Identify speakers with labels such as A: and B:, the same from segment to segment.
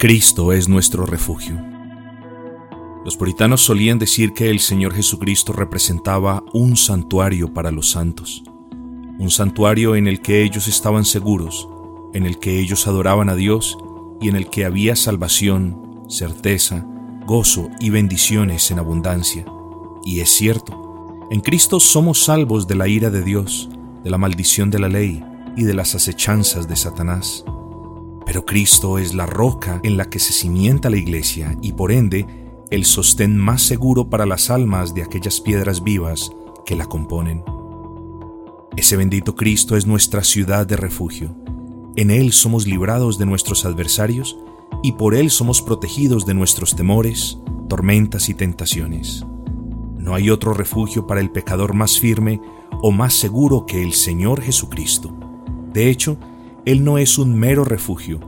A: Cristo es nuestro refugio. Los puritanos solían decir que el Señor Jesucristo representaba un santuario para los santos, un santuario en el que ellos estaban seguros, en el que ellos adoraban a Dios y en el que había salvación, certeza, gozo y bendiciones en abundancia. Y es cierto, en Cristo somos salvos de la ira de Dios, de la maldición de la ley y de las acechanzas de Satanás. Pero Cristo es la roca en la que se cimienta la iglesia y por ende el sostén más seguro para las almas de aquellas piedras vivas que la componen. Ese bendito Cristo es nuestra ciudad de refugio. En Él somos librados de nuestros adversarios y por Él somos protegidos de nuestros temores, tormentas y tentaciones. No hay otro refugio para el pecador más firme o más seguro que el Señor Jesucristo. De hecho, él no es un mero refugio,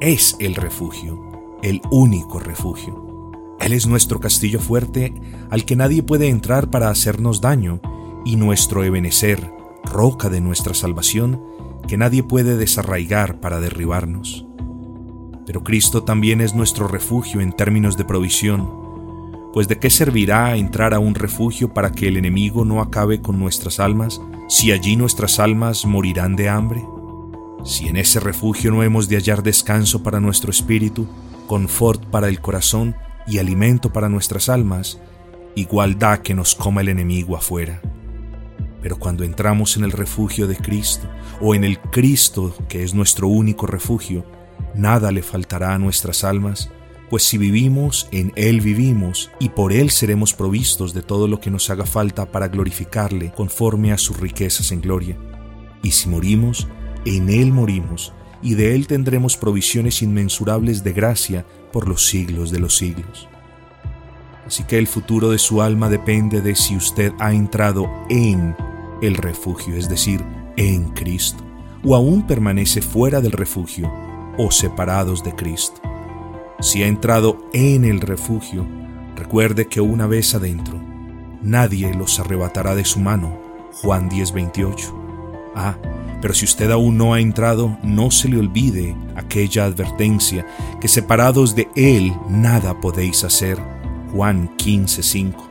A: es el refugio, el único refugio. Él es nuestro castillo fuerte al que nadie puede entrar para hacernos daño y nuestro ebenecer, roca de nuestra salvación, que nadie puede desarraigar para derribarnos. Pero Cristo también es nuestro refugio en términos de provisión, pues de qué servirá entrar a un refugio para que el enemigo no acabe con nuestras almas si allí nuestras almas morirán de hambre? Si en ese refugio no hemos de hallar descanso para nuestro espíritu, confort para el corazón y alimento para nuestras almas, igualdad que nos coma el enemigo afuera. Pero cuando entramos en el refugio de Cristo, o en el Cristo que es nuestro único refugio, nada le faltará a nuestras almas, pues si vivimos, en Él vivimos, y por Él seremos provistos de todo lo que nos haga falta para glorificarle conforme a sus riquezas en gloria. Y si morimos, en Él morimos, y de Él tendremos provisiones inmensurables de gracia por los siglos de los siglos. Así que el futuro de su alma depende de si usted ha entrado en el refugio, es decir, en Cristo, o aún permanece fuera del refugio o separados de Cristo. Si ha entrado en el refugio, recuerde que una vez adentro, nadie los arrebatará de su mano. Juan 10:28. Ah, pero si usted aún no ha entrado, no se le olvide aquella advertencia, que separados de Él nada podéis hacer. Juan 15:5.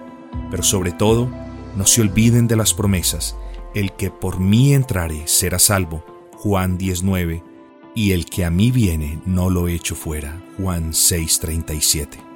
A: Pero sobre todo, no se olviden de las promesas. El que por mí entrare será salvo. Juan 19. Y el que a mí viene no lo echo fuera. Juan 6:37.